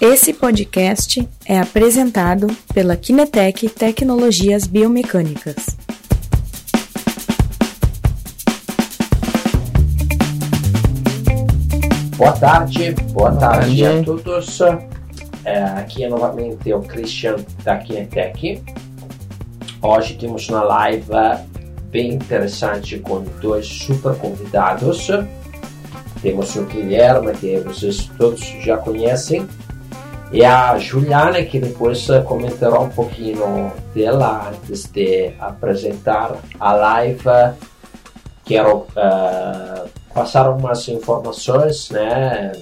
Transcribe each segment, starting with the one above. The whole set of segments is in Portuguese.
Esse podcast é apresentado pela Kinetec Tecnologias Biomecânicas. Boa tarde, boa, boa tarde, tarde, a todos. É, aqui é novamente o Christian da Kinetec. Hoje temos uma live bem interessante com dois super convidados. Temos o Guilherme, que vocês todos já conhecem, e a Juliana, que depois comentará um pouquinho dela antes de apresentar a live. Quero uh, passar umas informações, né?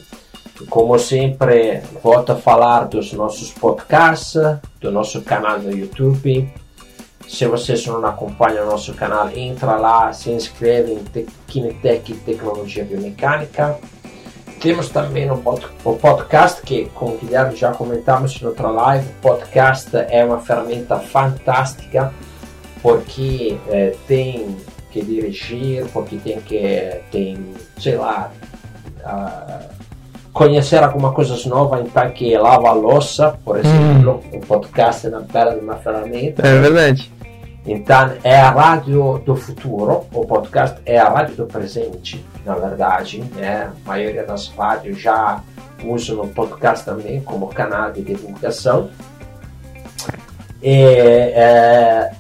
Como sempre, volto a falar dos nossos podcasts, do nosso canal no YouTube. Se vocês não acompanham o nosso canal, entra lá, se inscreve em Kinetec Tecnologia Biomecânica temos também o podcast, que com o Guilherme já comentamos em outra live. O podcast é uma ferramenta fantástica porque é, tem que dirigir, porque tem que, tem, sei lá, uh, conhecer alguma coisa nova, então que lava a louça, por exemplo. Hum. O podcast é na bela de uma ferramenta. É verdade. Então, é a rádio do futuro, o podcast é a rádio do presente, na verdade. Né? A maioria das rádios já usam o podcast também como canal de divulgação. E, é,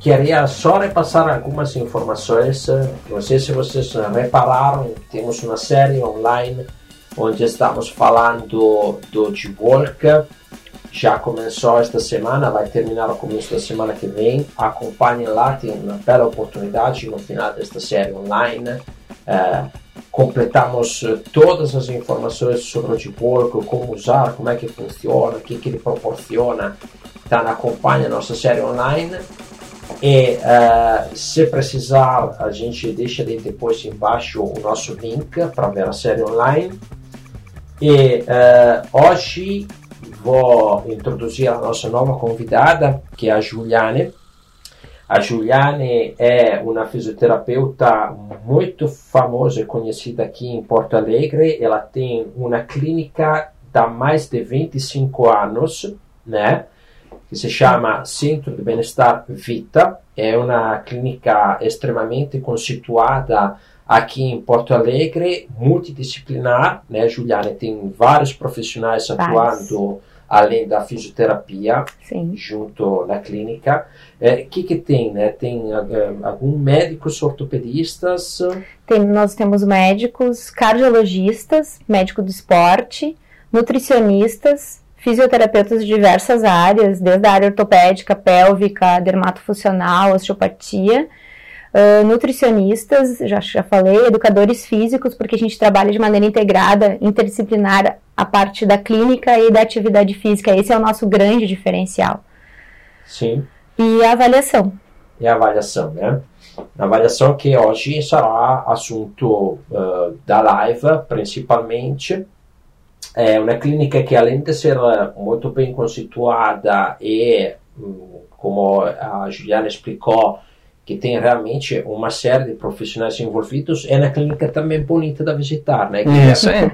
queria só repassar algumas informações. Não sei se vocês repararam, temos uma série online onde estamos falando do G-Walk, já começou esta semana, vai terminar o começo da semana que vem. Acompanhe lá, tem uma bela oportunidade no final desta série online. É, completamos eh, todas as informações sobre o Deepwork, como usar, como é que funciona, o que, que ele proporciona. Então acompanhe a nossa série online. E uh, se precisar, a gente deixa ali depois embaixo o nosso link para ver a série online. E uh, hoje vou introduzir a nossa nova convidada, que é a Juliane. A Juliane é uma fisioterapeuta muito famosa e conhecida aqui em Porto Alegre. Ela tem uma clínica há mais de 25 anos, né? Que se chama Centro de Bem-Estar Vita. É uma clínica extremamente constituída aqui em Porto Alegre, multidisciplinar, né, Juliane? Tem vários profissionais atuando além da fisioterapia, Sim. junto na clínica. O é, que, que tem? Né? Tem uh, algum médicos ortopedistas? Tem, nós temos médicos cardiologistas, médico do esporte, nutricionistas, fisioterapeutas de diversas áreas, desde a área ortopédica, pélvica, dermatofuncional, osteopatia, uh, nutricionistas, já, já falei, educadores físicos, porque a gente trabalha de maneira integrada, interdisciplinar, a parte da clínica e da atividade física. Esse é o nosso grande diferencial. Sim. E a avaliação. E a avaliação, né? A avaliação que hoje será assunto uh, da live, principalmente. É uma clínica que, além de ser muito bem constituída e, hum, como a Juliana explicou, que tem realmente uma série de profissionais envolvidos, é na clínica também bonita de visitar, né? Isso é.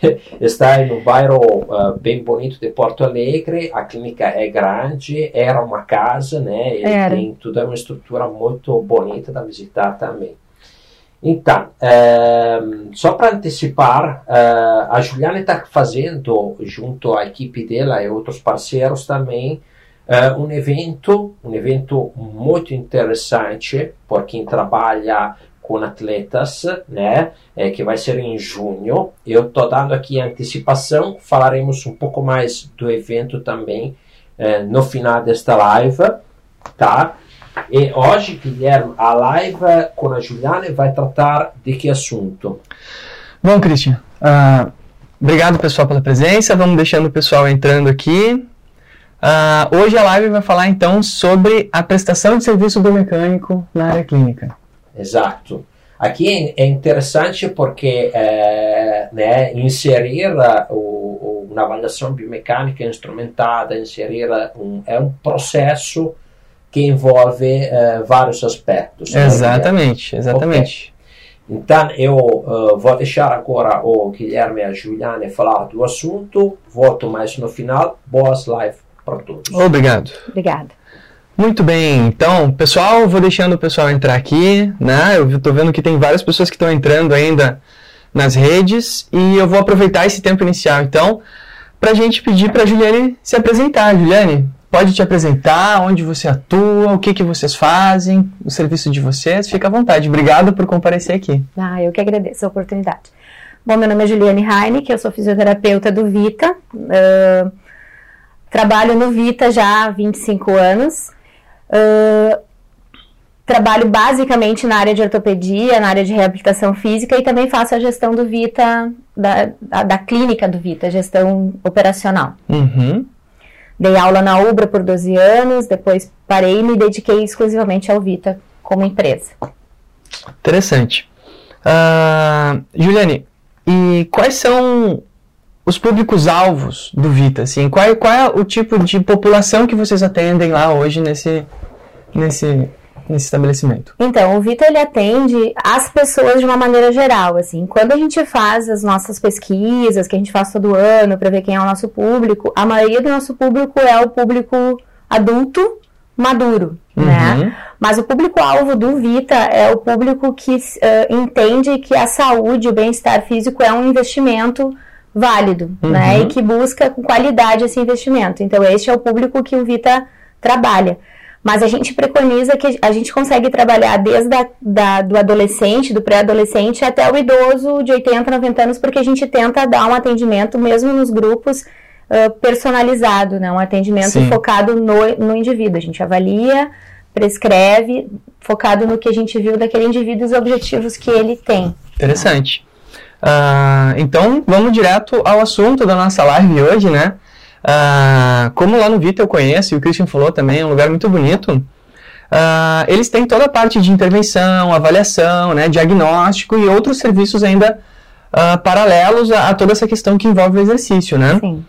Está no bairro uh, bem bonito de Porto Alegre, a clínica é grande, era uma casa, né? E era. tem toda uma estrutura muito bonita de visitar também. Então, uh, só para antecipar, uh, a Juliana está fazendo, junto à equipe dela e outros parceiros também, Uh, um evento, um evento muito interessante por quem trabalha com atletas, né, é, que vai ser em junho. Eu estou dando aqui a antecipação, falaremos um pouco mais do evento também é, no final desta live, tá? E hoje, Guilherme, a live com a Juliana vai tratar de que assunto? Bom, Christian, uh, obrigado pessoal pela presença, vamos deixando o pessoal entrando aqui. Uh, hoje a live vai falar então sobre a prestação de serviço biomecânico na área clínica. Exato. Aqui é interessante porque é, né, inserir o, uma avaliação biomecânica instrumentada, inserir um, é um processo que envolve é, vários aspectos. Exatamente, né? exatamente. Okay. Então eu uh, vou deixar agora o Guilherme e a Juliane falar do assunto, volto mais no final. Boas lives para todos. Obrigado. Obrigada. Muito bem, então, pessoal, vou deixando o pessoal entrar aqui, né? Eu estou vendo que tem várias pessoas que estão entrando ainda nas redes e eu vou aproveitar esse tempo inicial, então, para a gente pedir para a Juliane se apresentar. Juliane, pode te apresentar, onde você atua, o que, que vocês fazem, o serviço de vocês, fica à vontade. Obrigado por comparecer aqui. Ah, eu que agradeço a oportunidade. Bom, meu nome é Juliane Heineken, eu sou fisioterapeuta do Vita, uh, trabalho no Vita já há 25 anos, uh, trabalho basicamente na área de ortopedia, na área de reabilitação física e também faço a gestão do Vita, da, da, da clínica do Vita, gestão operacional. Uhum. Dei aula na Ubra por 12 anos, depois parei e me dediquei exclusivamente ao Vita como empresa. Interessante. Uh, Juliane, e quais são os públicos-alvos do Vita? Assim, qual, qual é o tipo de população que vocês atendem lá hoje nesse, nesse, nesse estabelecimento? Então, o Vita ele atende as pessoas de uma maneira geral, assim. Quando a gente faz as nossas pesquisas, que a gente faz todo ano para ver quem é o nosso público, a maioria do nosso público é o público adulto maduro, Uhum. né? Mas o público-alvo do Vita é o público que eh, entende que a saúde, o bem-estar físico é um investimento válido, Uhum. né? E que busca com qualidade esse investimento. Então, este é o público que o Vita trabalha. Mas a gente preconiza que a gente consegue trabalhar desde a, da, do adolescente, do pré-adolescente, até o idoso de 80, 90 anos, porque a gente tenta dar um atendimento, mesmo nos grupos, ah, personalizado, né? Um atendimento Sim. focado no, no indivíduo. A gente avalia, prescreve, focado no que a gente viu daquele indivíduo e os objetivos que ele tem. Interessante. Ah, então, vamos direto ao assunto da nossa live hoje, né? Ah, como lá no Vita eu conheço, e o Christian falou também, é um lugar muito bonito. ah, eles têm toda a parte de intervenção, avaliação, né, diagnóstico e outros serviços ainda paralelos a, a toda essa questão que envolve o exercício, né? Sim.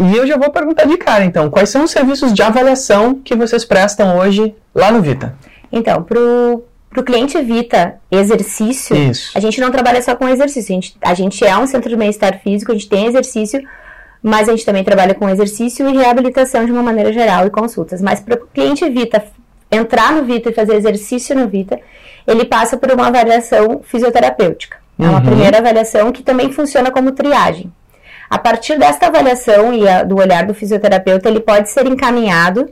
E eu já vou perguntar de cara, então, quais são os serviços de avaliação que vocês prestam hoje lá no Vita? Então, pro, pro cliente Vita exercício, Isso. a gente não trabalha só com exercício. A gente, a gente é um centro de bem-estar físico, a gente tem exercício, mas a gente também trabalha com exercício e reabilitação de uma maneira geral e consultas. Mas para o cliente Vita entrar no Vita e fazer exercício no Vita, ele passa por uma avaliação fisioterapêutica. É uma Uhum. primeira avaliação que também funciona como triagem. A partir desta avaliação e a- do olhar do fisioterapeuta, ele pode ser encaminhado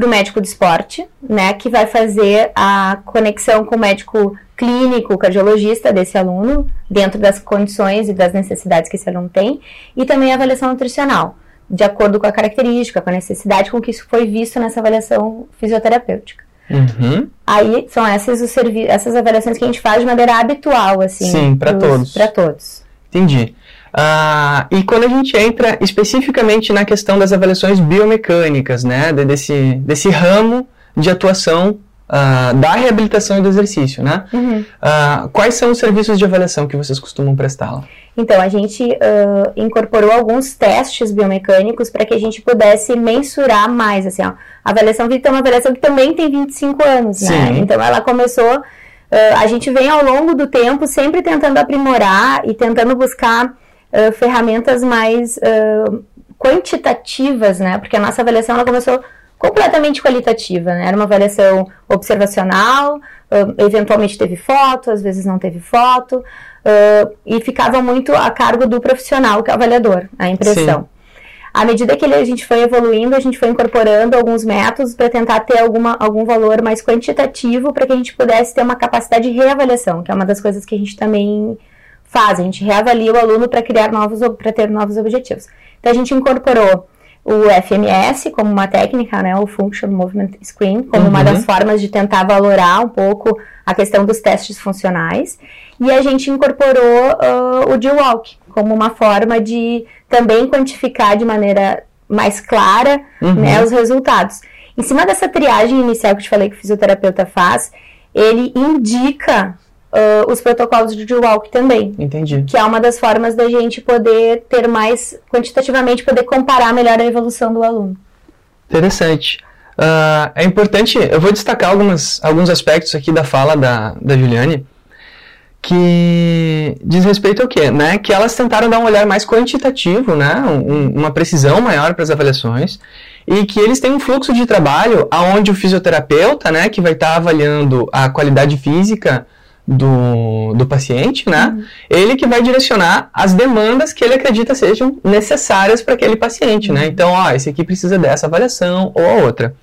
para o médico do esporte, né, que vai fazer a conexão com o médico clínico, cardiologista desse aluno, dentro das condições e das necessidades que esse aluno tem, e também a avaliação nutricional, de acordo com a característica, com a necessidade com que isso foi visto nessa avaliação fisioterapêutica. Uhum. Aí são essas, essas avaliações que a gente faz de maneira habitual, assim. Sim, pros- todos. Pra todos. Entendi. Ah, e quando a gente entra especificamente na questão das avaliações biomecânicas, né, de- desse, desse ramo de atuação ah, da reabilitação e do exercício, né? Uhum. Ah, quais são os serviços de avaliação que vocês costumam prestar lá? Então, a gente ah, incorporou alguns testes biomecânicos para que a gente pudesse mensurar mais, assim, ó. A avaliação Vita é uma avaliação que também tem 25 anos, né? Sim. Então, ela começou... ah, a gente vem ao longo do tempo sempre tentando aprimorar e tentando buscar ferramentas mais ah, quantitativas, né? Porque a nossa avaliação, ela começou completamente qualitativa, né? Era uma avaliação observacional, ah, eventualmente teve foto, às vezes não teve foto, e ficava muito a cargo do profissional, que é o avaliador, a impressão. À medida que a gente foi evoluindo, a gente foi incorporando alguns métodos para tentar ter alguma, algum valor mais quantitativo para que a gente pudesse ter uma capacidade de reavaliação, que é uma das coisas que a gente também faz. A gente reavalia o aluno para criar novos, para ter novos objetivos. Então a gente incorporou o FMS como uma técnica, né, o Function Movement Screen, como uma Uhum. das formas de tentar valorar um pouco a questão dos testes funcionais. E a gente incorporou ah, o G-Walk como uma forma de também quantificar de maneira mais clara Uhum. né, os resultados. Em cima dessa triagem inicial que eu te falei que o fisioterapeuta faz, ele indica ah, os protocolos de G-Walk também Entendi. que é uma das formas da gente poder ter mais, quantitativamente, poder comparar melhor a evolução do aluno. Interessante. Ah, é importante, eu vou destacar algumas, alguns aspectos aqui da fala da, da Juliane, que diz respeito ao quê? Né? Que elas tentaram dar um olhar mais quantitativo, né? Um, uma precisão maior para as avaliações e que eles têm um fluxo de trabalho aonde o fisioterapeuta, né, que vai estar tá avaliando a qualidade física do, do paciente, né, uhum. ele que vai direcionar as demandas que ele acredita sejam necessárias para aquele paciente, né? uhum. Então, ó, esse aqui precisa dessa avaliação ou a outra.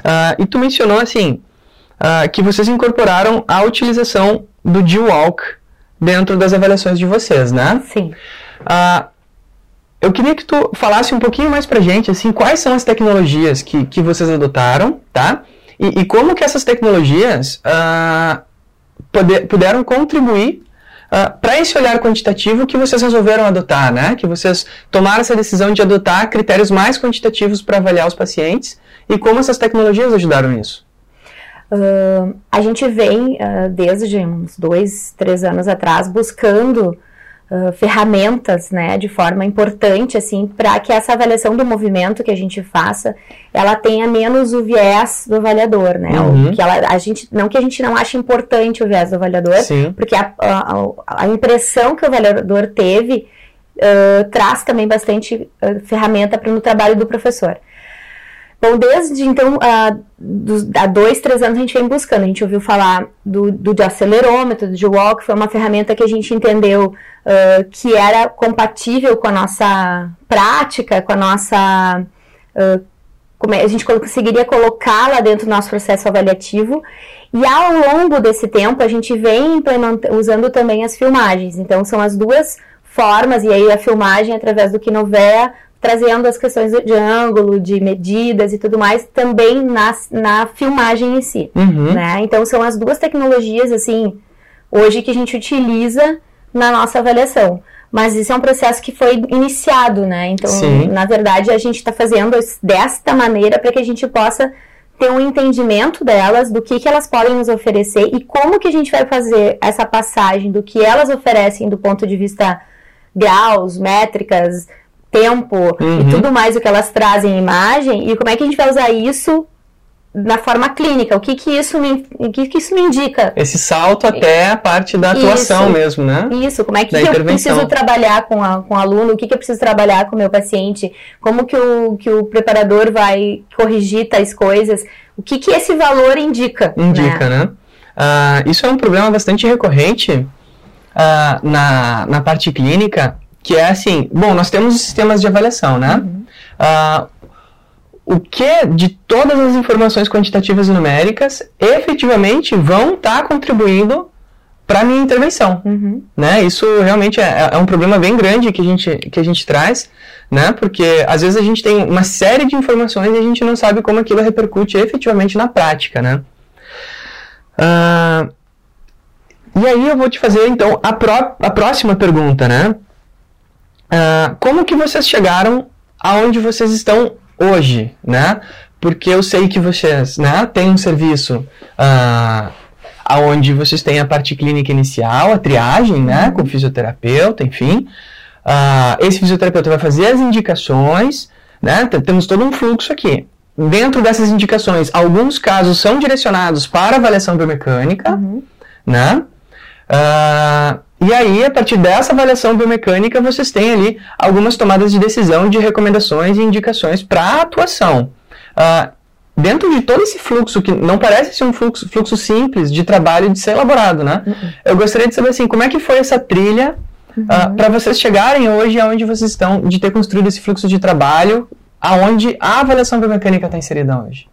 Uh, e tu mencionou, assim, uh, que vocês incorporaram a utilização do G-Walk dentro das avaliações de vocês, né? Sim. Uh, eu queria que tu falasse um pouquinho mais pra gente, assim, quais são as tecnologias que, que vocês adotaram, tá? E, e como que essas tecnologias uh, poder, puderam contribuir uh, para esse olhar quantitativo que vocês resolveram adotar, né? Que vocês tomaram essa decisão de adotar critérios mais quantitativos para avaliar os pacientes e como essas tecnologias ajudaram nisso? Uh, a gente vem, uh, desde uns dois, três anos atrás, buscando uh, ferramentas, né, de forma importante, assim, para que essa avaliação do movimento que a gente faça, ela tenha menos o viés do avaliador, né, uhum. que ela, a gente, não que a gente não ache importante o viés do avaliador, Sim. porque a, a, a, impressão que o avaliador teve traz também bastante ferramenta para no trabalho do professor. Bom, desde então, há, há dois, três anos a gente vem buscando. A gente ouviu falar do, do de acelerômetro, do G-Walk, foi uma ferramenta que a gente entendeu uh, que era compatível com a nossa prática, com a nossa. Uh, como é, a gente conseguiria colocá-la dentro do nosso processo avaliativo. E ao longo desse tempo, a gente vem usando também as filmagens. Então, são as duas formas, e aí a filmagem através do Kinovea trazendo as questões de ângulo, de medidas e tudo mais, também na, na filmagem em si, uhum. né? Então, são as duas tecnologias, assim, hoje que a gente utiliza na nossa avaliação. Mas isso é um processo que foi iniciado, né? Então, Sim. na verdade, a gente está fazendo desta maneira para que a gente possa ter um entendimento delas, do que, que elas podem nos oferecer e como que a gente vai fazer essa passagem do que elas oferecem do ponto de vista graus, métricas, tempo uhum. e tudo mais o que elas trazem em imagem e como é que a gente vai usar isso na forma clínica, o que que isso me, o que que isso me indica? Esse salto até a parte da atuação isso, mesmo, né? Isso, como é que, que eu preciso trabalhar com, a, com o aluno, o que que eu preciso trabalhar com o meu paciente, como que o, que o preparador vai corrigir tais coisas, o que que esse valor indica? Indica, né? né? Uh, isso é um problema bastante recorrente uh, na, na parte clínica, que é assim, bom, nós temos os sistemas de avaliação, né? Uhum. Uh, o que de todas as informações quantitativas e numéricas efetivamente vão estar tá contribuindo para a minha intervenção, uhum. né? Isso realmente é, é, um problema bem grande que a gente que a gente traz, né? Porque às vezes a gente tem uma série de informações e a gente não sabe como aquilo repercute efetivamente na prática, né? Uh, e aí eu vou te fazer então a, pró a próxima pergunta, né? Uh, como que vocês chegaram aonde vocês estão hoje, né? Porque eu sei que vocês, né, têm um serviço uh, aonde vocês têm a parte clínica inicial, a triagem, né, com o fisioterapeuta, enfim. Uh, esse fisioterapeuta vai fazer as indicações, né? Temos todo um fluxo aqui. Dentro dessas indicações, alguns casos são direcionados para avaliação biomecânica, uhum. né? Uh, e aí, a partir dessa avaliação biomecânica, vocês têm ali algumas tomadas de decisão de recomendações e indicações para atuação. Uh, dentro de todo esse fluxo, que não parece ser um fluxo, fluxo simples de trabalho de ser elaborado, né? Uhum. Eu gostaria de saber assim, como é que foi essa trilha uhum. uh, para vocês chegarem hoje aonde vocês estão, de ter construído esse fluxo de trabalho, aonde a avaliação biomecânica está inserida hoje?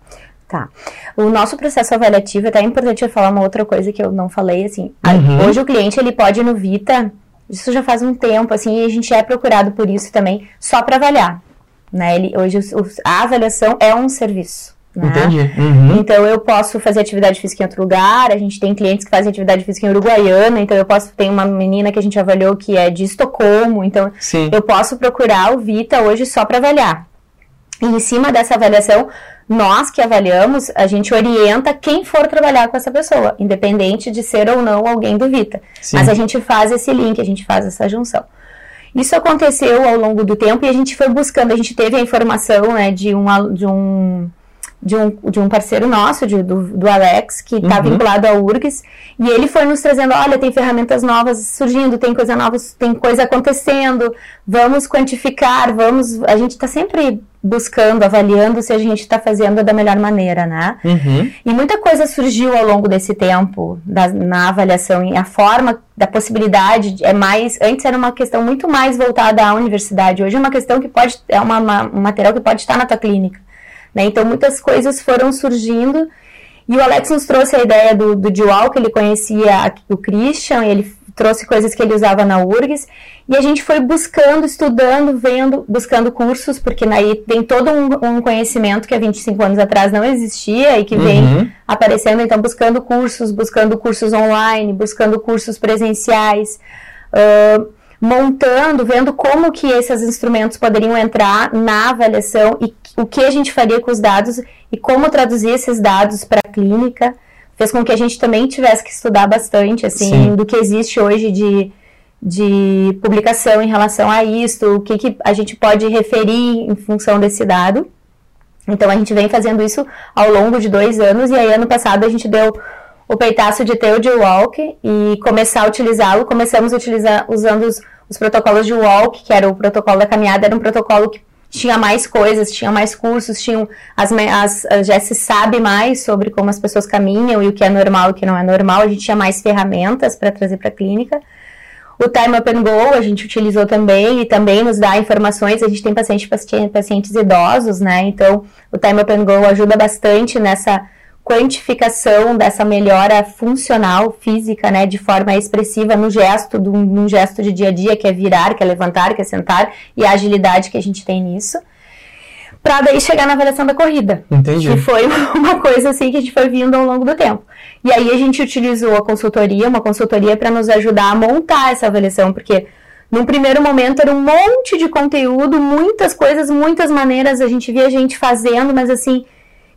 Tá. O nosso processo avaliativo, é até importante eu falar uma outra coisa que eu não falei, assim. Uhum. Hoje o cliente, ele pode ir no Vita, isso já faz um tempo, assim, e a gente é procurado por isso também, só para avaliar. Né? Ele, hoje a avaliação é um serviço. Né? Entendi. Uhum. Então eu posso fazer atividade física em outro lugar, a gente tem clientes que fazem atividade física em Uruguaiana, então eu posso, tem uma menina que a gente avaliou que é de Estocolmo, então Sim. eu posso procurar o Vita hoje só para avaliar. E em cima dessa avaliação, nós que avaliamos, a gente orienta quem for trabalhar com essa pessoa, independente de ser ou não alguém do Vita. Sim. Mas a gente faz esse link, a gente faz essa junção. Isso aconteceu ao longo do tempo e a gente foi buscando, a gente teve a informação né, de, um, de um de um, de um parceiro nosso, de, do, do Alex, que está Uhum. vinculado ao URGS, e ele foi nos trazendo, olha, tem ferramentas novas surgindo, tem coisa nova, tem coisa acontecendo, vamos quantificar, vamos. A gente está sempre buscando, avaliando se a gente está fazendo da melhor maneira, né? Uhum. E muita coisa surgiu ao longo desse tempo da- na avaliação e a forma da possibilidade é mais antes era uma questão muito mais voltada à universidade hoje é uma questão que pode é uma, uma- um material que pode estar na tua clínica né? então muitas coisas foram surgindo e o Alex nos trouxe a ideia do, do dual que ele conhecia o Christian ele trouxe coisas que ele usava na URGS e a gente foi buscando, estudando, vendo, buscando cursos, porque aí tem todo um, um conhecimento que há 25 anos atrás não existia e que vem Uhum. aparecendo, então buscando cursos, buscando cursos online, buscando cursos presenciais, ah, montando, vendo como que esses instrumentos poderiam entrar na avaliação e o que a gente faria com os dados e como traduzir esses dados para a clínica, fez com que a gente também tivesse que estudar bastante, assim, Sim. do que existe hoje de, de publicação em relação a isso, o que, que a gente pode referir em função desse dado. Então a gente vem fazendo isso ao longo de dois anos e aí ano passado a gente deu o peitaço de ter o de walk e começar a utilizá-lo. Começamos a utilizar usando os, os protocolos de walk, que era o protocolo da caminhada, era um protocolo que tinha mais coisas, tinha mais cursos, tinham as, as já se sabe mais sobre como as pessoas caminham e o que é normal e o que não é normal. A gente tinha mais ferramentas para trazer para a clínica. O Time Up and Go a gente utilizou também e também nos dá informações. A gente tem paciente, paciente- pacientes idosos, né? Então, o Time Up and Go ajuda bastante nessa quantificação dessa melhora funcional, física, né? De forma expressiva no gesto, do, num gesto de dia a dia, que é virar, que é levantar, que é sentar, e a agilidade que a gente tem nisso. Para daí chegar na avaliação da corrida. Entendi. Que foi uma coisa assim que a gente foi vindo ao longo do tempo. E aí a gente utilizou a consultoria, uma consultoria para nos ajudar a montar essa avaliação, porque num primeiro momento era um monte de conteúdo, muitas coisas, muitas maneiras, a gente via gente fazendo, mas assim,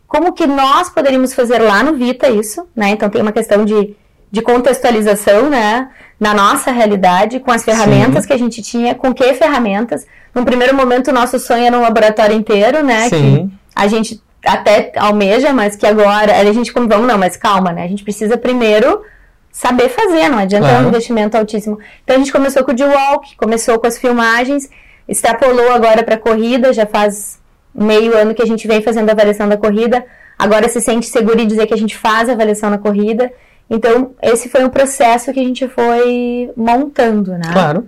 como que nós poderíamos fazer lá no Vita isso, né? Então tem uma questão de, de contextualização, né? Na nossa realidade, com as ferramentas que a gente tinha, com que ferramentas. Num primeiro momento, o nosso sonho era um laboratório inteiro, né? Sim. Que a gente até almeja, mas que agora a gente como vamos, não, mas calma, né? A gente precisa primeiro saber fazer, não adianta Claro. um investimento altíssimo. Então a gente começou com o D-Walk, começou com as filmagens, extrapolou agora para corrida, já faz meio ano que a gente vem fazendo a avaliação da corrida, agora se sente seguro em dizer que a gente faz a avaliação na corrida. Então, esse foi um processo que a gente foi montando, né? Claro.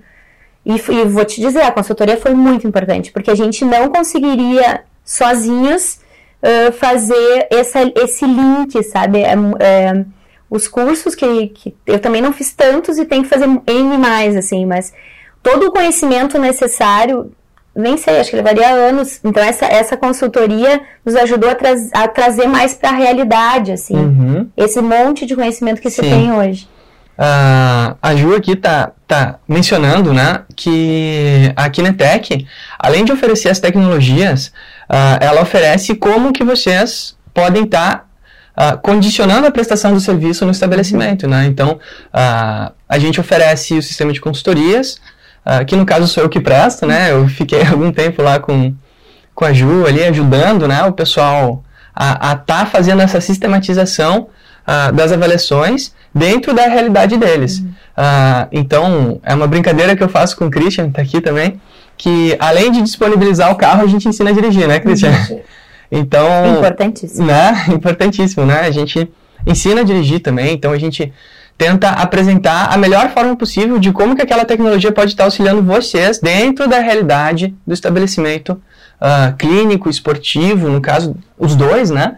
E, e vou te dizer, a consultoria foi muito importante, porque a gente não conseguiria sozinhos ãh, fazer essa, esse link, sabe? É, é, os cursos que, que eu também não fiz tantos e tenho que fazer N mais, assim, mas todo o conhecimento necessário, nem sei, acho que levaria anos. Então, essa, essa consultoria nos ajudou a, traz- a trazer mais para a realidade, assim, Uhum. esse monte de conhecimento que se Sim. tem hoje. Ah, a Ju aqui tá, tá mencionando, né, que a Kinetec, além de oferecer as tecnologias, ah, ela oferece como que vocês podem estar condicionando a prestação do serviço no estabelecimento, né? Então, a gente oferece o sistema de consultorias, que no caso sou eu que presto, né? Eu fiquei algum tempo lá com, com a Ju ali ajudando, né, o pessoal a estar fazendo essa sistematização ah, das avaliações dentro da realidade deles. Ah, então, é uma brincadeira que eu faço com o Christian, tá aqui também, que além de disponibilizar o carro, a gente ensina a dirigir, né, Christian? Sim. Então, Importantíssimo. né, importantíssimo, né? A gente ensina a dirigir também, então a gente tenta apresentar a melhor forma possível de como que aquela tecnologia pode estar auxiliando vocês dentro da realidade do estabelecimento ah, clínico, esportivo, no caso, os dois, né?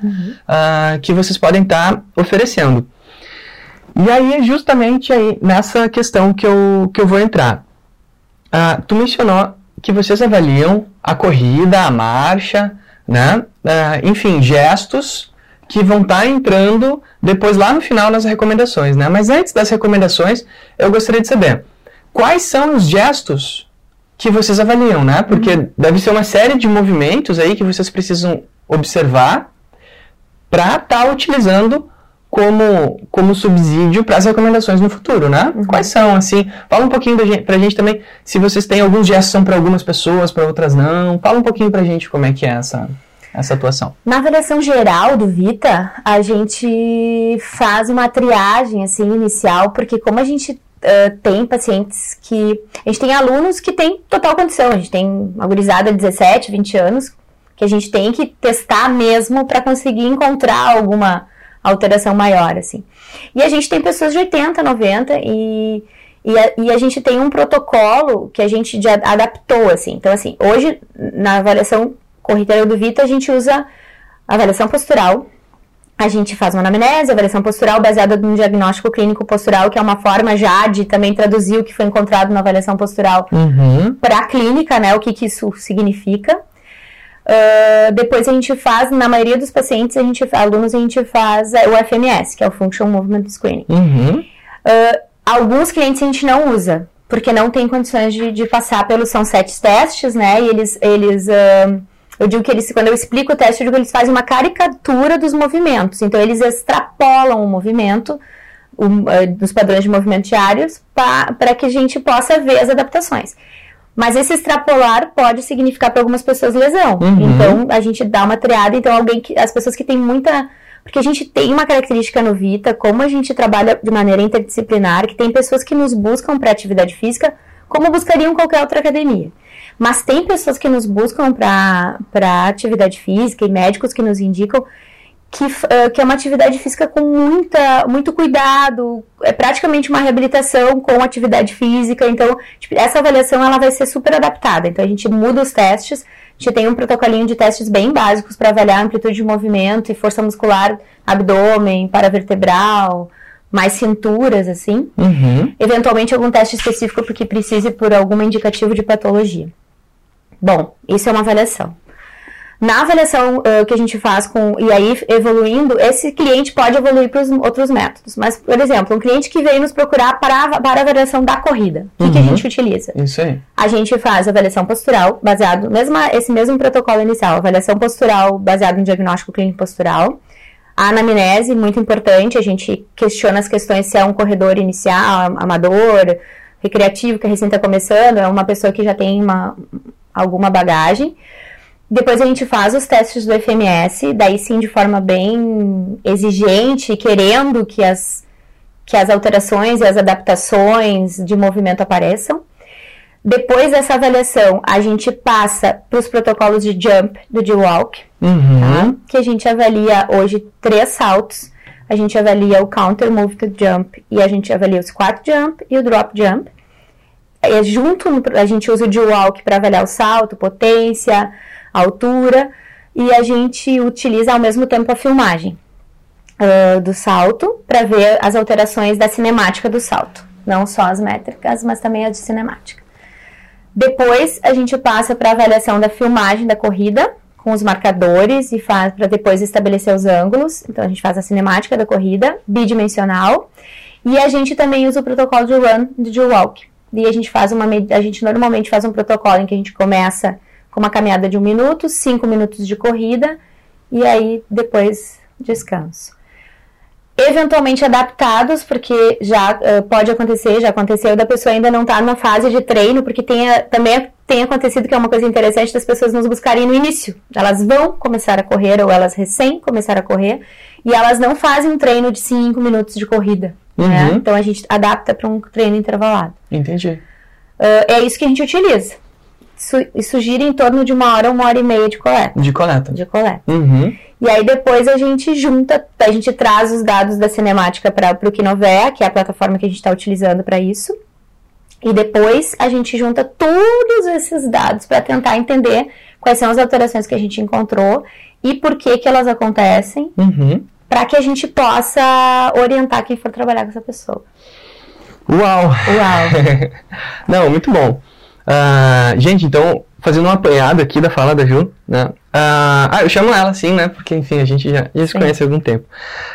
ah, que vocês podem estar oferecendo. E aí é justamente aí nessa questão que eu, que eu vou entrar. Ah, tu mencionou que vocês avaliam a corrida, a marcha, né? Enfim, gestos que vão estar entrando depois lá no final nas recomendações, né? Mas antes das recomendações, eu gostaria de saber quais são os gestos que vocês avaliam, né? Porque deve ser uma série de movimentos aí que vocês precisam observar para estar utilizando como, como subsídio para as recomendações no futuro, né? Quais são, assim? Fala um pouquinho gente, pra gente também, se vocês têm alguns gestos são para algumas pessoas, para outras não. Fala um pouquinho pra gente como é que é essa. Essa atuação? Na avaliação geral do Vita, a gente faz uma triagem assim inicial, porque como a gente uh, tem pacientes que. A gente tem alunos que têm total condição, a gente tem uma gurizada de 17, 20 anos, que a gente tem que testar mesmo para conseguir encontrar alguma alteração maior, assim. E a gente tem pessoas de 80, 90 e. E a, e a, gente tem um protocolo que a gente já adaptou, assim. Então, assim, hoje, na avaliação corriqueira do Vita, a gente usa avaliação postural, a gente faz uma anamnese, avaliação postural baseada no diagnóstico clínico postural, que é uma forma já de também traduzir o que foi encontrado na avaliação postural uhum. para a clínica, né? O que, que isso significa. Uh, depois a gente faz, na maioria dos pacientes, a gente, alunos, a gente faz é, o FMS, que é o Function Movement Screening. Uhum. Uh, alguns clientes a gente não usa, porque não tem condições de, de passar pelos, são sete testes, né? E eles, eles uh, eu digo que eles, quando eu explico o teste, eu digo que eles fazem uma caricatura dos movimentos. Então, eles extrapolam o movimento uh, dos padrões de movimento diários para que a gente possa ver as adaptações. Mas esse extrapolar pode significar para algumas pessoas lesão. Uhum. Então, a gente dá uma triada. Então, alguém que, as pessoas que têm muita porque a gente tem uma característica no Vita, como a gente trabalha de maneira interdisciplinar, que tem pessoas que nos buscam para atividade física, como buscariam qualquer outra academia. Mas tem pessoas que nos buscam para atividade física e médicos que nos indicam que, uh, que é uma atividade física com muita, muito cuidado, é praticamente uma reabilitação com atividade física. Então, tipo, essa avaliação ela vai ser super adaptada. Então, a gente muda os testes, a gente tem um protocolinho de testes bem básicos para avaliar amplitude de movimento e força muscular, abdômen, paravertebral, mais cinturas, assim. Uhum. Eventualmente, algum teste específico porque precise por algum indicativo de patologia. Bom, isso é uma avaliação. Na avaliação uh, que a gente faz com, e aí evoluindo, esse cliente pode evoluir para os outros métodos. Mas, por exemplo, um cliente que veio nos procurar para, para a avaliação da corrida, o Uhum. que, que a gente utiliza? Isso aí. A gente faz avaliação postural, baseado mesma esse mesmo protocolo inicial, avaliação postural baseado no diagnóstico clínico postural. A anamnese, muito importante, a gente questiona as questões se é um corredor inicial, amador, recreativo, que recém está começando, é uma pessoa que já tem uma, alguma bagagem. Depois a gente faz os testes do FMS, daí sim de forma bem exigente, querendo que as, que as alterações e as adaptações de movimento apareçam. Depois dessa avaliação, a gente passa para os protocolos de jump do G-Walk, Uhum. tá? que a gente avalia hoje três saltos. A gente avalia o counter moved jump e a gente avalia o squat jump e o drop jump. É, junto, a gente usa o G-Walk para avaliar o salto, potência, altura e a gente utiliza ao mesmo tempo a filmagem ah, do salto para ver as alterações da cinemática do salto. Não só as métricas, mas também a de cinemática. Depois a gente passa para avaliação da filmagem da corrida com os marcadores e faz para depois estabelecer os ângulos. Então a gente faz a cinemática da corrida bidimensional e a gente também usa o protocolo de run de walk. E a gente faz uma a gente normalmente faz um protocolo em que a gente começa com uma caminhada de um minuto, cinco minutos de corrida e aí depois descanso eventualmente adaptados, porque já eh, pode acontecer, já aconteceu da pessoa ainda não estar numa fase de treino, porque tenha, também tem acontecido que é uma coisa interessante das pessoas nos buscarem no início. Elas vão começar a correr, ou elas recém começaram a correr, e elas não fazem um treino de 5 minutos de corrida. Né? Uhum. Então a gente adapta para um treino intervalado. Entendi. Ah, é isso que a gente utiliza. Isso, isso gira em torno de uma hora, uma hora e meia de coleta. De coleta. De coleta. Uhum. E aí depois a gente junta, a gente traz os dados da cinemática para o Kinovea, que é a plataforma que a gente está utilizando para isso. E depois a gente junta todos esses dados para tentar entender quais são as alterações que a gente encontrou e por que que elas acontecem, Uhum. Para que a gente possa orientar quem for trabalhar com essa pessoa. Uau! Uau! Não, muito bom. Ah, gente, então, fazendo um apanhado aqui da fala da Ju, né? Ah, ah, eu chamo ela assim, né? Porque, enfim, a gente já, já se Sim. conhece há algum tempo.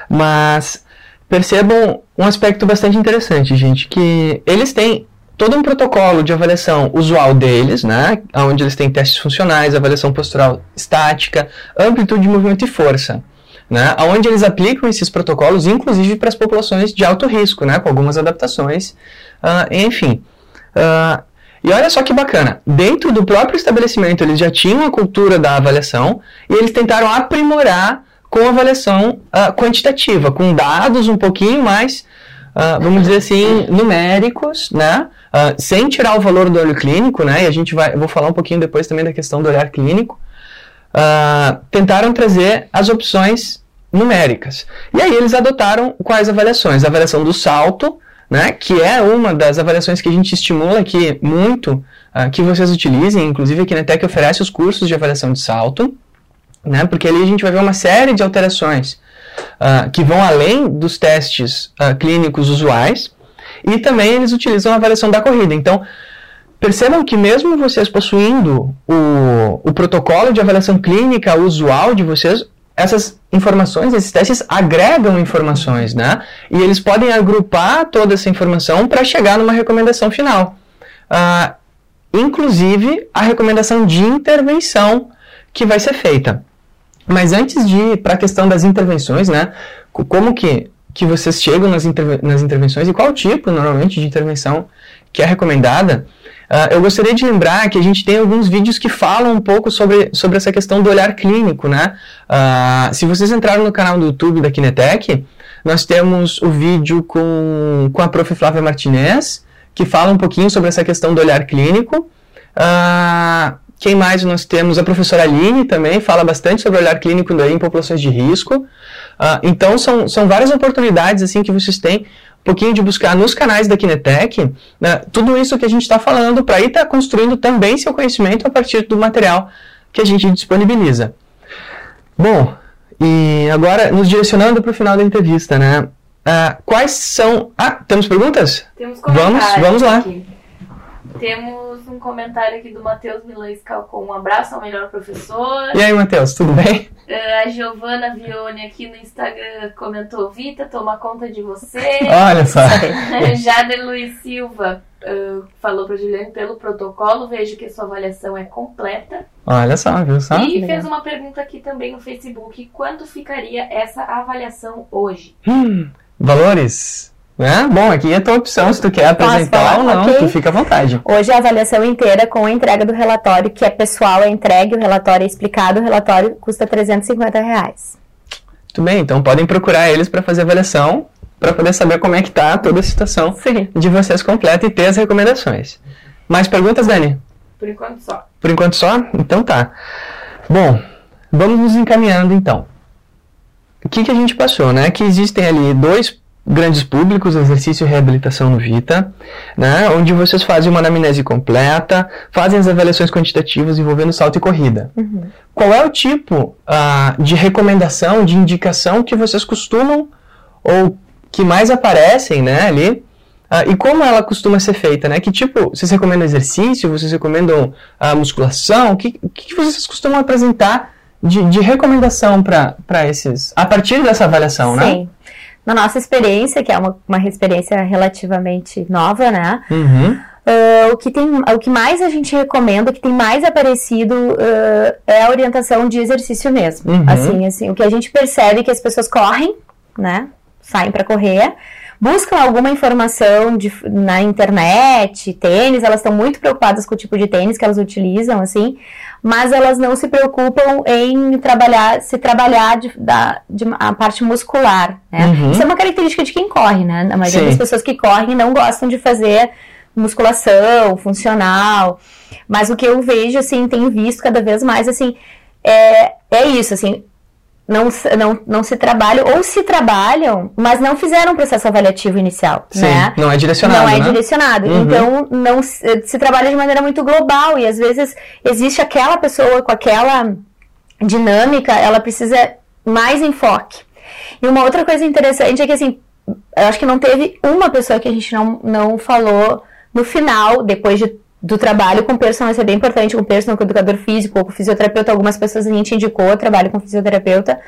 Mas percebam um aspecto bastante interessante, gente, que eles têm todo um protocolo de avaliação usual deles, né? Onde eles têm testes funcionais, avaliação postural estática, amplitude de movimento e força. Né, onde eles aplicam esses protocolos, inclusive para as populações de alto risco, né, com algumas adaptações, ah, enfim. Ah, E olha só que bacana, dentro do próprio estabelecimento eles já tinham a cultura da avaliação e eles tentaram aprimorar com avaliação uh, quantitativa, com dados um pouquinho mais, uh, vamos dizer assim, numéricos, né? Uh, sem tirar o valor do olho clínico, né? E a gente vai, vou falar um pouquinho depois também da questão do olhar clínico. Tentaram trazer as opções numéricas. E aí eles adotaram quais avaliações? A avaliação do salto, né, que é uma das avaliações que a gente estimula aqui muito uh, que vocês utilizem, inclusive a Kinetec oferece os cursos de avaliação de salto, né, porque ali a gente vai ver uma série de alterações uh, que vão além dos testes uh, clínicos usuais, e também eles utilizam a avaliação da corrida. Então, percebam que mesmo vocês possuindo o, o protocolo de avaliação clínica usual de vocês, essas informações, esses testes agregam informações, né? E eles podem agrupar toda essa informação para chegar numa recomendação final. Uh, inclusive a recomendação de intervenção que vai ser feita. Mas antes de ir para a questão das intervenções, né? Como que, que vocês chegam nas, interve nas intervenções e qual tipo, normalmente, de intervenção que é recomendada, Uh, eu gostaria de lembrar que a gente tem alguns vídeos que falam um pouco sobre, sobre essa questão do olhar clínico, né? Uh, se vocês entraram no canal do YouTube da Kinetec, nós temos o vídeo com, com a prof. Flávia Martinez, que fala um pouquinho sobre essa questão do olhar clínico. Uh, quem mais nós temos? A professora Aline também fala bastante sobre o olhar clínico em populações de risco. então, são, são várias oportunidades assim que vocês têm pouquinho de buscar nos canais da Kinetec né, tudo isso que a gente está falando para ir estar tá construindo também seu conhecimento a partir do material que a gente disponibiliza. Bom, e agora nos direcionando para o final da entrevista, né? Uh, quais são. Ah, temos perguntas? Temos comentários. Vamos, vamos lá. Aqui. Temos um comentário aqui do Matheus Milan com um abraço ao melhor professor. E aí, Matheus, tudo bem? Uh, a Giovana Vione aqui no Instagram comentou: Vita, toma conta de você. Olha só. Jader Luiz Silva uh, falou para Juliane pelo protocolo, vejo que a sua avaliação é completa. Olha só, viu só? E fez uma pergunta aqui também no Facebook: quanto ficaria essa avaliação hoje? Hum, valores? É, bom, aqui é a tua opção se tu quer apresentar ou não, okay. tu fica à vontade. Hoje a avaliação inteira com a entrega do relatório, que é pessoal, é entregue, o relatório é explicado, o relatório custa 350 reais. Muito bem, então podem procurar eles para fazer a avaliação, para poder saber como é que tá toda a situação Sim. de vocês completa e ter as recomendações. Mais perguntas, Dani? Por enquanto só. Por enquanto só? Então tá. Bom, vamos nos encaminhando então. O que, que a gente passou, né? Que existem ali dois grandes públicos, exercício e reabilitação no Vita, né, onde vocês fazem uma anamnese completa, fazem as avaliações quantitativas envolvendo salto e corrida. Uhum. Qual é o tipo uh, de recomendação, de indicação que vocês costumam ou que mais aparecem né, ali? Uh, e como ela costuma ser feita, né? Que tipo, vocês recomendam exercício, vocês recomendam a uh, musculação? O que, que vocês costumam apresentar de, de recomendação para esses, a partir dessa avaliação, Sim. né? Sim na nossa experiência, que é uma, uma experiência relativamente nova, né? Uhum. Uh, o, que tem, o que mais a gente recomenda, o que tem mais aparecido uh, é a orientação de exercício mesmo. Uhum. Assim, assim, o que a gente percebe é que as pessoas correm, né? Saem para correr, buscam alguma informação de, na internet, tênis, elas estão muito preocupadas com o tipo de tênis que elas utilizam, assim, mas elas não se preocupam em trabalhar, se trabalhar de, da, de a parte muscular, né? Uhum. Isso é uma característica de quem corre, né? A maioria Sim. das pessoas que correm não gostam de fazer musculação, funcional, mas o que eu vejo, assim, tenho visto cada vez mais, assim, é, é isso, assim, não, não, não se trabalham, ou se trabalham, mas não fizeram um processo avaliativo inicial, Sim, né? não é direcionado, Não é né? direcionado. Uhum. Então, não se, se trabalha de maneira muito global e às vezes existe aquela pessoa com aquela dinâmica, ela precisa mais enfoque. E uma outra coisa interessante é que, assim, eu acho que não teve uma pessoa que a gente não, não falou no final, depois de, do trabalho com personal, isso é bem importante, com personal, com educador físico, ou com fisioterapeuta, algumas pessoas a gente indicou trabalho com fisioterapeuta.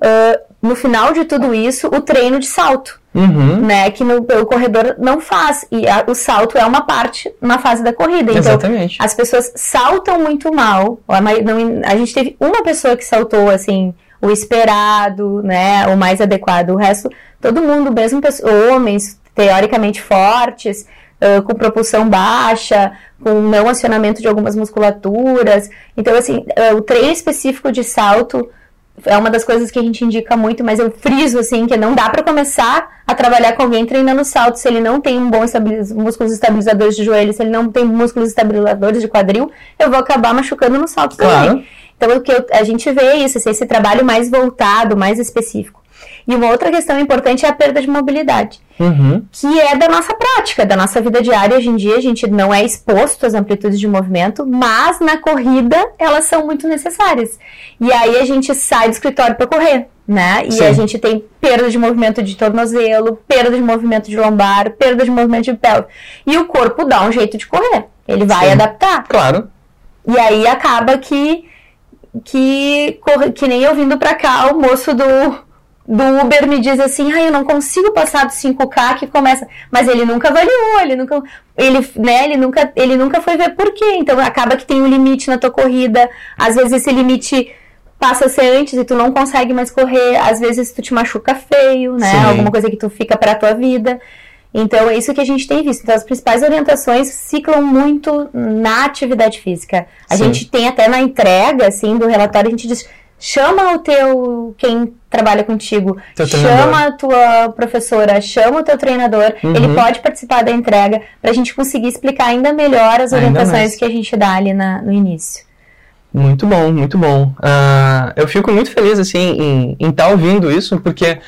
Uh, no final de tudo isso, o treino de salto, Uhum. né, que no, o corredor não faz, e a- o salto é uma parte na fase da corrida, então Exatamente. as pessoas saltam muito mal. A, não- a gente teve uma pessoa que saltou assim o esperado, né, o mais adequado. O resto, todo mundo, mesmo homens teoricamente fortes, uh, com propulsão baixa, com não acionamento de algumas musculaturas. Então, assim, uh, o treino específico de salto é uma das coisas que a gente indica muito, mas eu friso assim que não dá para começar a trabalhar com alguém treinando salto se ele não tem um bom estabiliz músculos estabilizadores de joelho, se ele não tem músculos estabilizadores de quadril, eu vou acabar machucando no salto claro. também. Então o que eu, a gente vê é isso, assim, esse trabalho mais voltado, mais específico. E uma outra questão importante é a perda de mobilidade, uhum. que é da nossa prática, da nossa vida diária. Hoje em dia a gente não é exposto às amplitudes de movimento, mas na corrida elas são muito necessárias. E aí a gente sai do escritório para correr, né? E Sim. a gente tem perda de movimento de tornozelo, perda de movimento de lombar, perda de movimento de pelve. E o corpo dá um jeito de correr. Ele vai Sim. adaptar. Claro. E aí acaba que que que nem eu vindo para cá o moço do do Uber me diz assim, ah, eu não consigo passar do 5K que começa, mas ele nunca avaliou, ele nunca, ele, né, ele nunca, ele nunca foi ver por quê, então acaba que tem um limite na tua corrida, às vezes esse limite passa a ser antes e tu não consegue mais correr, às vezes tu te machuca feio, né, Sim. alguma coisa que tu fica para tua vida, então é isso que a gente tem visto, então as principais orientações ciclam muito na atividade física, a Sim. gente tem até na entrega, assim, do relatório, a gente diz chama o teu quem trabalha contigo, chama a tua professora, chama o teu treinador, uhum. ele pode participar da entrega para a gente conseguir explicar ainda melhor as orientações que a gente dá ali na, no início. Muito bom, muito bom. Uh, eu fico muito feliz assim em estar tá ouvindo isso, porque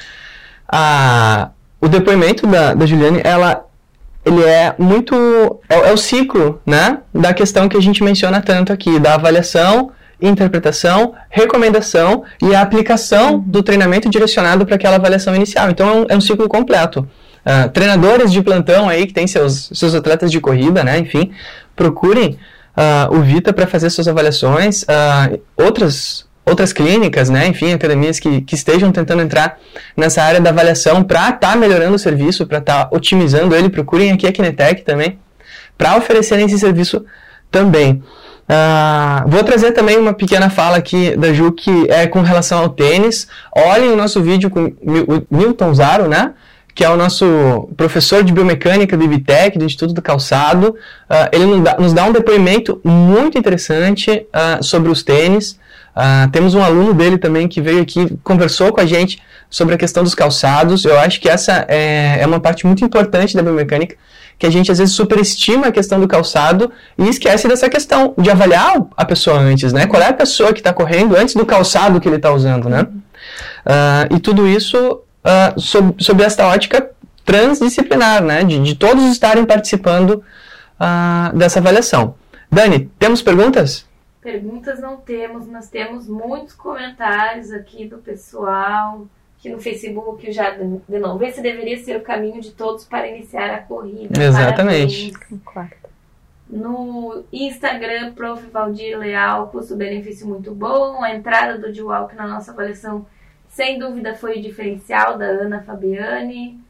uh, o depoimento da, da Juliane, ela ele é muito é, é o ciclo, né, da questão que a gente menciona tanto aqui, da avaliação interpretação, recomendação e a aplicação do treinamento direcionado para aquela avaliação inicial. Então é um, é um ciclo completo. Uh, treinadores de plantão aí que tem seus, seus atletas de corrida, né? Enfim, procurem uh, o Vita para fazer suas avaliações. Uh, outras outras clínicas, né? Enfim, academias que, que estejam tentando entrar nessa área da avaliação para estar tá melhorando o serviço, para estar tá otimizando ele. Procurem aqui a Kinetec também para oferecerem esse serviço também. Uh, vou trazer também uma pequena fala aqui da Ju que é com relação ao tênis. Olhem o nosso vídeo com o Milton Zaro, né? Que é o nosso professor de biomecânica do IBTEC, do Instituto do Calçado. Uh, ele nos dá, nos dá, um depoimento muito interessante uh, sobre os tênis. temos um aluno dele também que veio aqui, conversou com a gente sobre a questão dos calçados. Eu acho que essa é, é uma parte muito importante da biomecânica que a gente às vezes superestima a questão do calçado e esquece dessa questão de avaliar a pessoa antes, né? Qual é a pessoa que está correndo antes do calçado que ele está usando, né? Uh, e tudo isso uh, sob, sob esta ótica transdisciplinar, né? De, de todos estarem participando uh, dessa avaliação. Dani, temos perguntas? Perguntas não temos, nós temos muitos comentários aqui do pessoal que no Facebook já de novo, esse deveria ser o caminho de todos para iniciar a corrida. Exatamente. No Instagram, Prof. Valdir Leal, custo-benefício muito bom. A entrada do D-Walk na nossa coleção, sem dúvida, foi o diferencial da Ana Fabiani.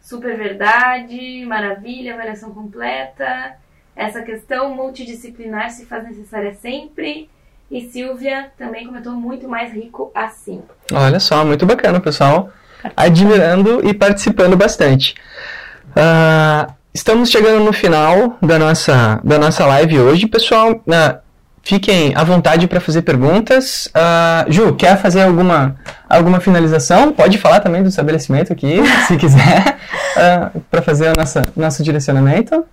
Super verdade, maravilha, avaliação completa. Essa questão multidisciplinar se faz necessária sempre. E Silvia também comentou muito mais rico assim. Olha só, muito bacana, pessoal. Admirando e participando bastante. Uh, estamos chegando no final da nossa, da nossa live hoje. Pessoal, uh, fiquem à vontade para fazer perguntas. Uh, Ju, quer fazer alguma, alguma finalização? Pode falar também do estabelecimento aqui, se quiser, para fazer o nosso, nosso direcionamento.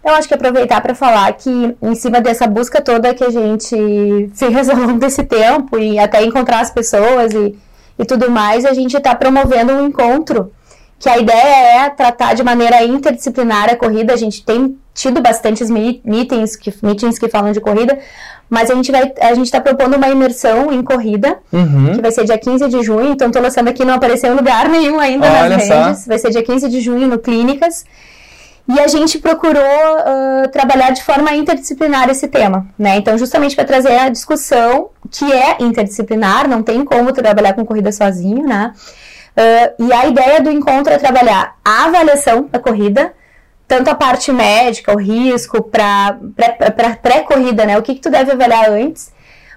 Então, acho que aproveitar para falar que, em cima dessa busca toda que a gente fez ao longo desse tempo, e até encontrar as pessoas e, e tudo mais, a gente está promovendo um encontro, que a ideia é tratar de maneira interdisciplinar a corrida. A gente tem tido bastantes meetings que, meetings que falam de corrida, mas a gente vai a gente está propondo uma imersão em corrida, uhum. que vai ser dia 15 de junho. Então, estou lançando aqui, não apareceu em lugar nenhum ainda Olha nas redes. Só. Vai ser dia 15 de junho no Clínicas. E a gente procurou uh, trabalhar de forma interdisciplinar esse tema, né? Então, justamente para trazer a discussão que é interdisciplinar, não tem como trabalhar com corrida sozinho, né? Uh, e a ideia do encontro é trabalhar a avaliação da corrida, tanto a parte médica, o risco, para pré-corrida, né? O que, que tu deve avaliar antes,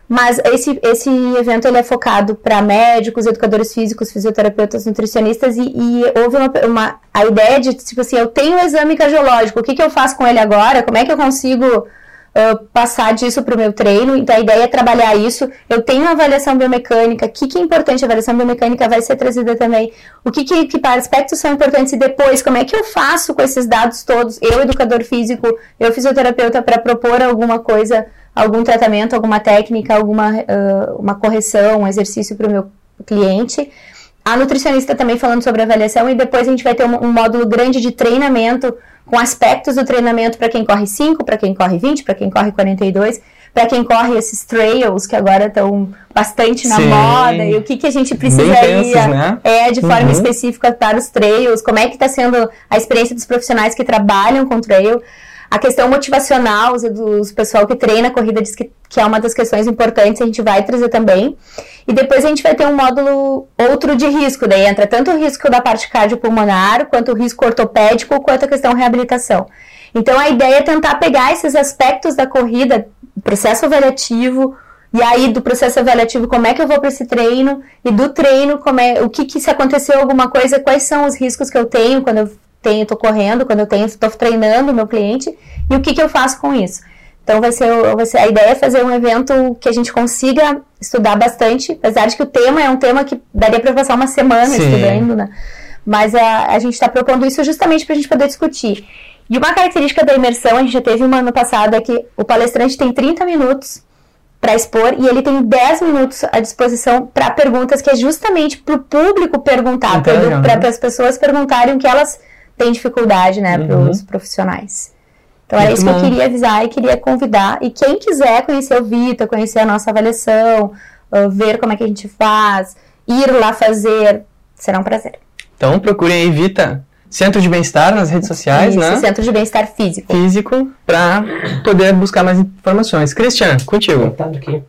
Mas esse, esse evento ele é focado para médicos, educadores físicos, fisioterapeutas, nutricionistas e, e houve uma, uma, a ideia de, tipo assim, eu tenho um exame cardiológico, o que, que eu faço com ele agora? Como é que eu consigo passar disso para o meu treino? Então a ideia é trabalhar isso. Eu tenho uma avaliação biomecânica, o que, que é importante? A avaliação biomecânica vai ser trazida também. O que, que, que aspectos são importantes e depois, como é que eu faço com esses dados todos? Eu, educador físico, eu, fisioterapeuta, para propor alguma coisa algum tratamento, alguma técnica, alguma uh, uma correção, um exercício para o meu cliente. A nutricionista também falando sobre avaliação e depois a gente vai ter um, um módulo grande de treinamento com aspectos do treinamento para quem corre 5, para quem corre 20, para quem corre 42, para quem corre esses trails que agora estão bastante na Sim. moda e o que, que a gente precisaria né? é de forma uhum. específica para os trails, como é que está sendo a experiência dos profissionais que trabalham com trail. A questão motivacional dos pessoal que treina a corrida diz que, que é uma das questões importantes, a gente vai trazer também. E depois a gente vai ter um módulo outro de risco, daí entra tanto o risco da parte cardiopulmonar, quanto o risco ortopédico, quanto a questão reabilitação. Então a ideia é tentar pegar esses aspectos da corrida, processo avaliativo, e aí do processo avaliativo como é que eu vou para esse treino e do treino como é o que, que se aconteceu alguma coisa, quais são os riscos que eu tenho quando eu tenho, tô correndo, quando eu tenho, estou treinando o meu cliente e o que, que eu faço com isso. Então vai ser, vai ser a ideia é fazer um evento que a gente consiga estudar bastante, apesar de que o tema é um tema que daria para passar uma semana Sim. estudando, né? Mas a, a gente está propondo isso justamente para a gente poder discutir. E uma característica da imersão, a gente já teve uma ano passado, é que o palestrante tem 30 minutos para expor e ele tem 10 minutos à disposição para perguntas, que é justamente para o público perguntar, para as pessoas perguntarem o que elas tem dificuldade, né, uhum. para os profissionais. Então Muito era isso bom. que eu queria avisar e queria convidar. E quem quiser conhecer o Vita, conhecer a nossa avaliação, uh, ver como é que a gente faz, ir lá fazer, será um prazer. Então procurem aí Vita Centro de Bem-Estar nas redes sociais, isso, né? Centro de Bem-Estar Físico. Físico, para poder buscar mais informações. Cristian, contigo. Contando aqui.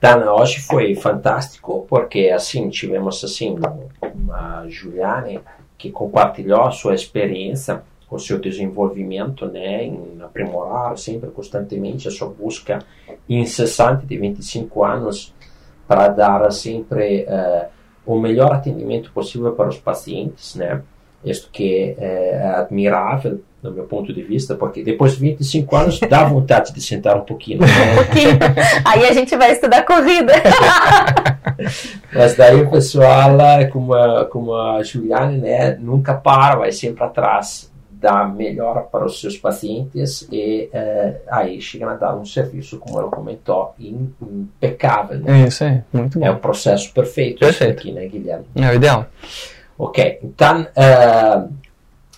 Tá, hoje foi fantástico, porque assim, tivemos assim, a Juliane que compartilhou a sua experiência, o seu desenvolvimento, né, em aprimorar sempre constantemente a sua busca incessante de 25 anos para dar sempre uh, o melhor atendimento possível para os pacientes, né? Isto que é admirável do meu ponto de vista, porque depois de 25 anos dá vontade de sentar um pouquinho. Né? Um pouquinho. Aí a gente vai estudar corrida. Mas daí o pessoal, como a, como a Juliane, né, nunca para, vai sempre atrás da melhora para os seus pacientes e eh, aí chega a dar um serviço, como ela comentou, impecável. Né? É isso aí, muito bom. É um processo perfeito, perfeito. aqui, né, Guilherme? É o ideal. Ok, então uh,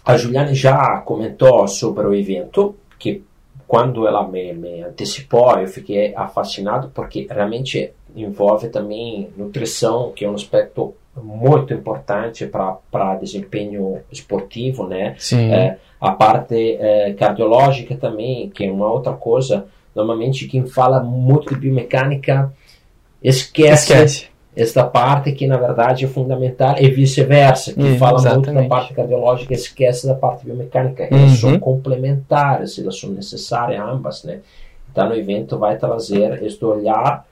a Juliane já comentou sobre o evento, que quando ela me, me antecipou, eu fiquei fascinado, porque realmente envolve também nutrição, que é um aspecto muito importante para desempenho esportivo, né? Sim. É, a parte é, cardiológica também, que é uma outra coisa. Normalmente quem fala muito de biomecânica esquece, esquece. esta parte que na verdade é fundamental e vice-versa. Quem fala exatamente. muito da parte cardiológica esquece da parte biomecânica. Elas uhum. são complementares, elas são necessárias ambas, né? Então o evento vai trazer este olhar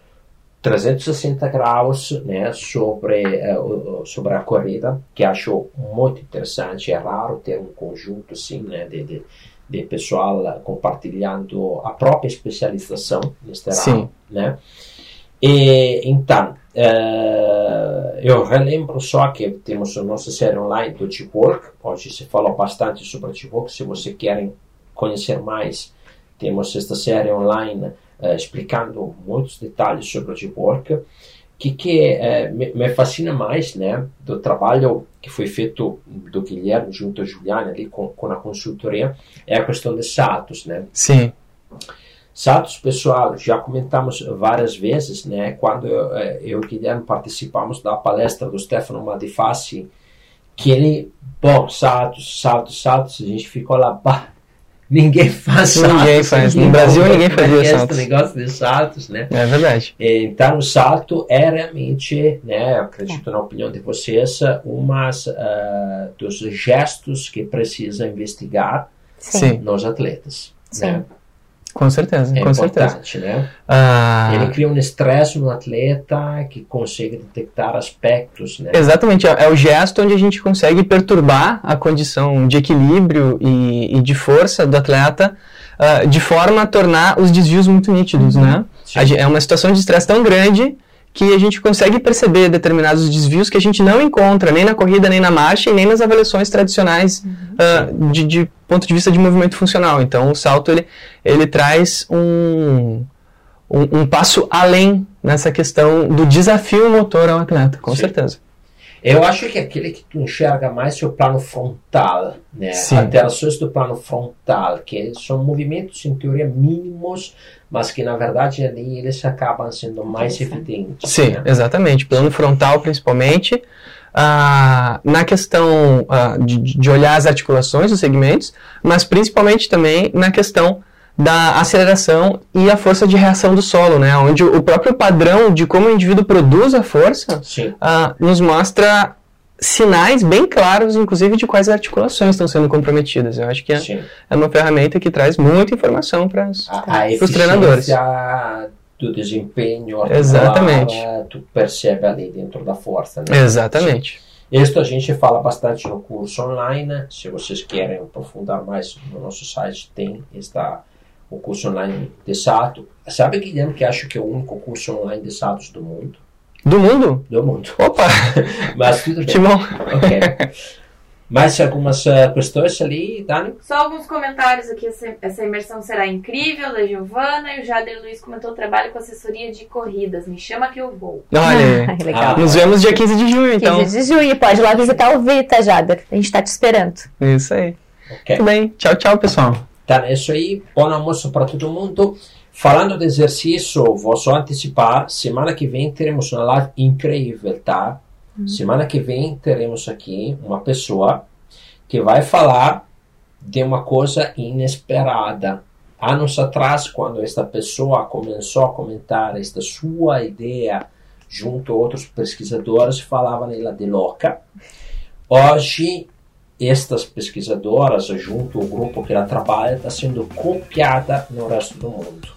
360 graus né, sobre, uh, sobre a corrida, que acho muito interessante. É raro ter um conjunto assim, né, de, de, de pessoal compartilhando a própria especialização neste ramo. Né? E, então, uh, eu relembro só que temos a nossa série online do Deep Work. Hoje se falou bastante sobre o Deep Work. Se vocês querem conhecer mais, temos esta série online uh, explicando muitos detalhes sobre o work. O que, que uh, me, me, fascina mais né, do trabalho que foi feito do Guilherme junto a Juliana ali com, com a consultoria é a questão de SATOS. Né? Sim. SATOS, pessoal, já comentamos várias vezes, né, quando eu, eh, eu e o Guilherme participamos da palestra do Stefano Madifassi, que ele, bom, SATOS, SATOS, SATOS, a gente ficou lá, bah, Ninguém faz saltos. Ninguém faz. No Brasil ninguém fazia saltos. Esse negócio de saltos, né? É verdade. Então, o salto é realmente, né, acredito na opinião de vocês, umas uh, dos gestos que precisa investigar Sim. nos atletas. Sim. Né? Com certeza, é com certeza. importante, né? Ah, Ele cria um estresse no atleta que consegue detectar aspectos, né? Exatamente, é é o gesto onde a gente consegue perturbar a condição de equilíbrio e, e de força do atleta ah, de forma a tornar os desvios muito nítidos, né? Sim. A gen- É uma situação de estresse tão grande que a gente consegue perceber determinados desvios que a gente não encontra nem na corrida, nem na marcha e nem nas avaliações tradicionais ah, de, de ponto de vista de movimento funcional. Então, o salto ele, ele traz um, um, um passo além nessa questão do desafio motor ao atleta, com Sim. certeza. Eu acho que aquele que tu enxerga mais é o plano frontal, né? Sim. Alterações do plano frontal, que são movimentos em teoria mínimos, mas que na verdade ali eles acabam sendo mais evidentes. Sim, né? exatamente. Plano frontal, principalmente. ah, na questão ah, de, de olhar as articulações dos segmentos, mas principalmente também na questão da aceleração e a força de reação do solo, né? Onde o próprio padrão de como o indivíduo produz a força ah, nos mostra sinais bem claros, inclusive, de quais articulações estão sendo comprometidas. Eu acho que é, é uma ferramenta que traz muita informação para Pros treinadores. do desempenho Exatamente. tu percebe ali dentro da força. Né? Exatamente. Isto a gente fala bastante no curso online. Se vocês querem aprofundar mais no nosso site, tem esta, o curso online de salto. Sabe, Guilherme, que acho que é o único curso online de saltos do mundo? Do mundo? Do mundo. Opa! Mas tudo que bem. bom! Ok. Mais algumas eh, questões ali, Dani? Só alguns comentários aqui. Essa, essa imersão será incrível, da Giovana. E o Jader Luiz comentou: trabalho com assessoria de corridas. Me chama que eu vou. Olha, Ah, legal. Ah, nos vemos dia 15 de junho, então. 15 de junho, pode ir lá visitar o Vita, Jader. A gente tá te esperando. Isso aí. Ok. Muito bem. Tchau, tchau, pessoal. É isso aí. Bom almoço para todo mundo. Falando de exercício, vou só antecipar. Semana que vem teremos uma live incrível, tá? Semana que vem teremos aqui uma pessoa que vai falar de uma coisa inesperada. Anos atrás, quando esta pessoa começou a comentar esta sua ideia junto a outros pesquisadores, falavam ela de louca. Hoje, estas pesquisadoras, junto ao grupo que ela trabalha, está sendo copiada no resto do mundo.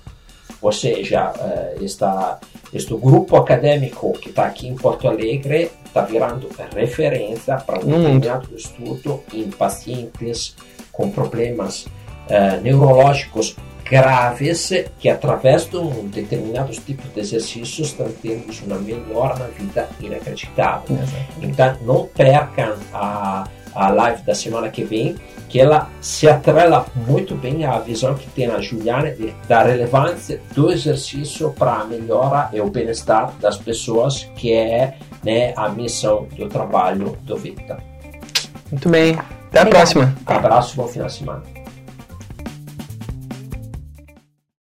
Ou seja, eh, esta, este grupo acadêmico que está aqui em Porto Alegre está virando referência para um determinado estudo em pacientes com problemas eh, neurológicos graves que, através de um determinado tipo de exercícios, estão tendo uma melhora na vida inacreditável. Então, não percam a, a live da semana que vem, que ela se atrela muito bem à visão que tem a Juliana da relevância do exercício para a melhora e o bem-estar das pessoas, que é né, a missão do trabalho do Vita. Muito bem. Até a próxima. Abraço, bom final de semana.